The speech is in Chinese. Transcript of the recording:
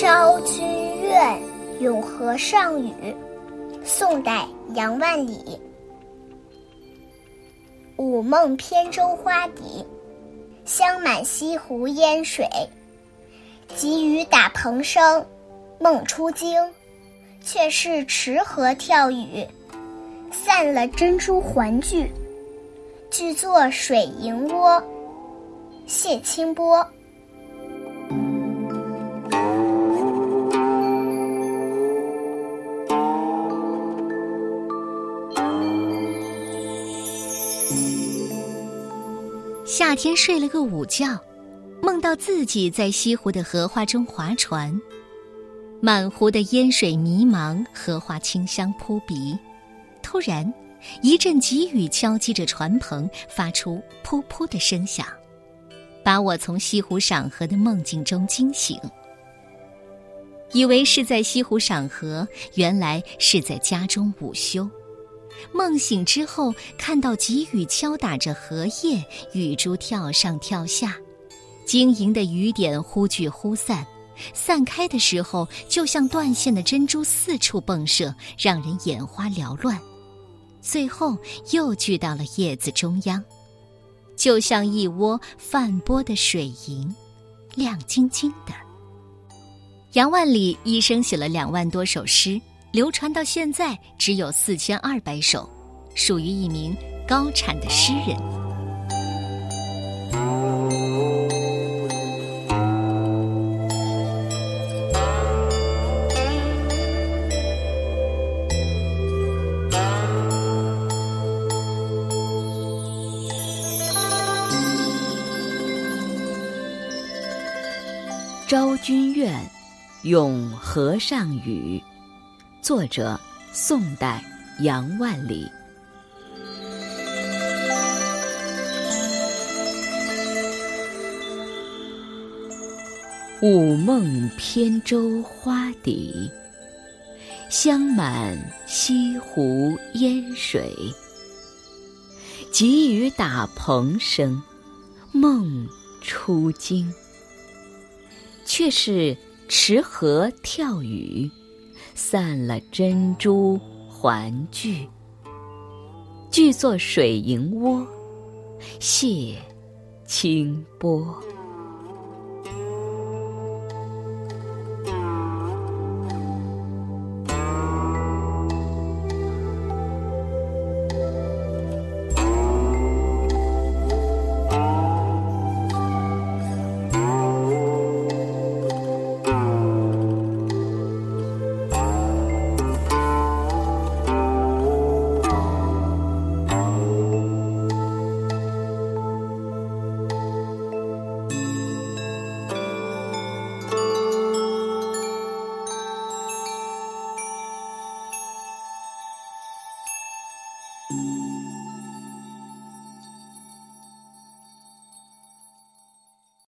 昭君怨，咏和上语。宋代杨万里。午梦扁舟花底，香满西湖烟水。急雨打蓬声，梦初惊，却是池河跳雨，散了珍珠环聚。聚作水银窝。谢清波。夏天睡了个午觉，梦到自己在西湖的荷花中划船，满湖的烟水迷茫，荷花清香扑鼻。突然，一阵急雨敲击着船篷，发出噗噗的声响，把我从西湖赏荷的梦境中惊醒。以为是在西湖赏荷，原来是在家中午休。梦醒之后，看到急雨敲打着荷叶，雨珠跳上跳下，晶莹的雨点忽聚忽散，散开的时候就像断线的珍珠四处迸射，让人眼花缭乱。最后又聚到了叶子中央，就像一窝泛波的水银，亮晶晶的。杨万里一生写了两万多首诗。流传到现在只有四千二百首，属于一名高产的诗人。昭君怨，咏和尚语。作者：宋代杨万里。午梦扁舟花底，香满西湖烟水。急雨打蓬声，梦初惊，却是池河跳雨。散了珍珠环聚，聚作水银窝，泻清波。